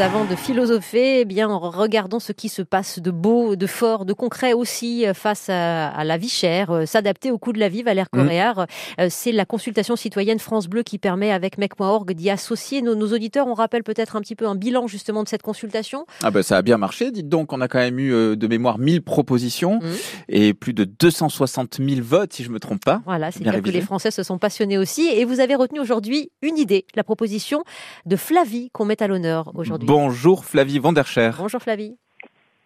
Avant de philosopher, eh bien, regardons ce qui se passe de beau, de fort, de concret aussi euh, face à, la vie chère, euh, s'adapter au coût de la vie. Valère mmh. Coréard, euh, c'est la consultation citoyenne France Bleu qui permet avec mec.org d'y associer nos, nos, auditeurs. On rappelle peut-être un petit peu un bilan justement de cette consultation. Ah ben ça a bien marché. Dites donc, on a quand même eu de mémoire 1000 propositions mmh. et plus de 260 000 votes, si je me trompe pas. Voilà, c'est dire que les Français se sont passionnés aussi. Et vous avez retenu aujourd'hui une idée, la proposition de Flavie qu'on met à l'honneur aujourd'hui. Bonjour Flavie Vandercher. Bonjour Flavie.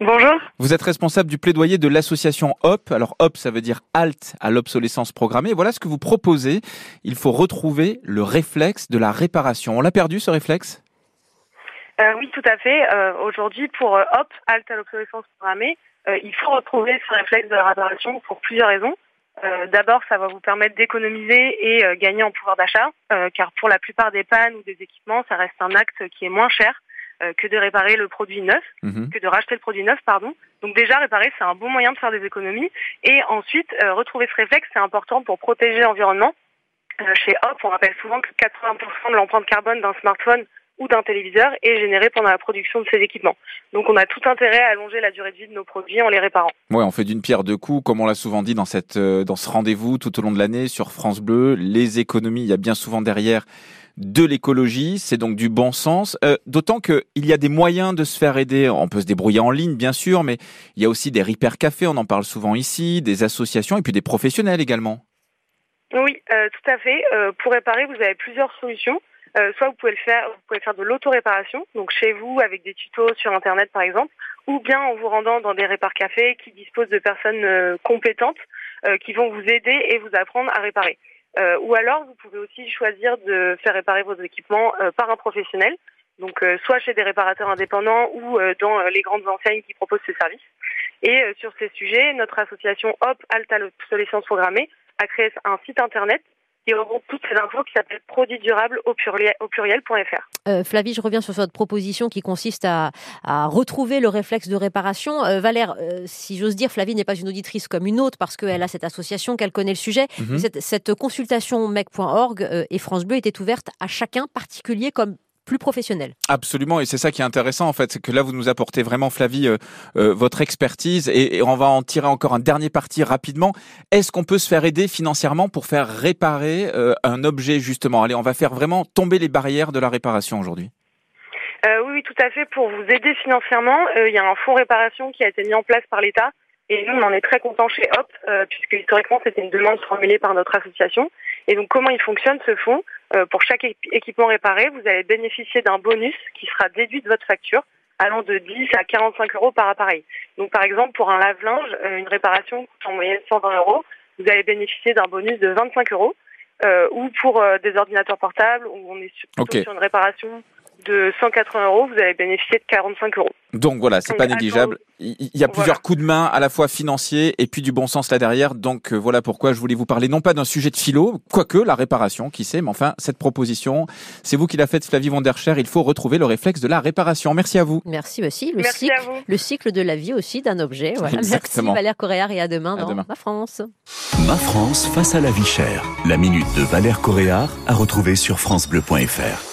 Bonjour. Vous êtes responsable du plaidoyer de l'association HOP. Alors HOP, ça veut dire halte à l'obsolescence programmée. Voilà ce que vous proposez. Il faut retrouver le réflexe de la réparation. On l'a perdu ce réflexe? Euh, Oui, tout à fait. Euh, aujourd'hui, pour euh, HOP, halte à l'obsolescence programmée, il faut retrouver ce réflexe de la réparation pour plusieurs raisons. D'abord, ça va vous permettre d'économiser et gagner en pouvoir d'achat, car pour la plupart des pannes ou des équipements, ça reste un acte qui est moins cher euh, que de réparer le produit neuf, mhm. que de racheter le produit neuf, pardon. Donc déjà, réparer, c'est un bon moyen de faire des économies. Et ensuite, euh, retrouver ce réflexe, c'est important pour protéger l'environnement. Euh, chez Hop, on rappelle souvent que 80% de l'empreinte carbone d'un smartphone ou d'un téléviseur est générée pendant la production de ces équipements. Donc on a tout intérêt à allonger la durée de vie de nos produits en les réparant. Ouais, on fait d'une pierre deux coups, comme on l'a souvent dit dans cette dans ce rendez-vous tout au long de l'année sur France Bleu. Les économies, il y a bien souvent derrière de l'écologie, c'est donc du bon sens, euh, d'autant qu'il y a des moyens de se faire aider. On peut se débrouiller en ligne, bien sûr, mais il y a aussi des repair cafés, on en parle souvent ici, des associations et puis des professionnels également. Oui, euh, tout à fait. Euh, pour réparer, vous avez plusieurs solutions. soit vous pouvez faire, vous pouvez faire de l'auto-réparation, donc chez vous avec des tutos sur internet par exemple, ou bien en vous rendant dans des répar cafés qui disposent de personnes compétentes qui vont vous aider et vous apprendre à réparer. Euh, ou alors, vous pouvez aussi choisir de faire réparer vos équipements euh, par un professionnel, donc euh, soit chez des réparateurs indépendants ou dans les grandes enseignes qui proposent ces services. Et sur ces sujets, notre association HOP Alta l'obsolescence programmée a créé un site internet qui regroupe toutes ces infos qui s'appelle produits durables au pluriel, au pluriel.fr. Euh, Flavie, je reviens sur votre proposition qui consiste à, à retrouver le réflexe de réparation. Euh, Valère, euh, si j'ose dire, Flavie n'est pas une auditrice comme une autre parce qu'elle a cette association, qu'elle connaît le sujet. Mhm. Cette, cette, consultation mec.org euh, et France Bleu était ouverte à chacun particulier comme plus professionnel. Absolument, et c'est ça qui est intéressant en fait, c'est que là vous nous apportez vraiment Flavie euh, euh, votre expertise et, on va en tirer encore un dernier parti rapidement. Est-ce qu'on peut se faire aider financièrement pour faire réparer euh, un objet justement? Allez, on va faire vraiment tomber les barrières de la réparation aujourd'hui. oui, tout à fait. Pour vous aider financièrement, il y a un fonds réparation qui a été mis en place par l'État et nous, on en est très contents chez HOP, puisque historiquement, c'était une demande formulée par notre association. Et donc, comment il fonctionne ce fonds? Pour chaque équipement réparé, vous allez bénéficier d'un bonus qui sera déduit de votre facture allant de 10 à 45 euros par appareil. Donc par exemple, pour un lave-linge, euh, une réparation coûte en moyenne 120 euros, vous allez bénéficier d'un bonus de 25 euros. Euh, ou pour des ordinateurs portables, où on est sur une réparation de 180 euros, vous allez bénéficier de 45 euros. Donc voilà, c'est pas négligeable. Il y a plusieurs coups de main, à la fois financiers et puis du bon sens là derrière. Donc euh, voilà pourquoi je voulais vous parler non pas d'un sujet de philo, quoique la réparation, qui sait, mais enfin cette proposition, c'est vous qui l'a faite, Flavie Vondercher. Il faut retrouver le réflexe de la réparation. Merci à vous. Merci aussi. Le cycle, le cycle de la vie aussi d'un objet. Voilà. Merci Valère Coréard et à demain dans Ma France. Ma France face à la vie chère. La minute de Valère Coréard à retrouver sur francebleu.fr.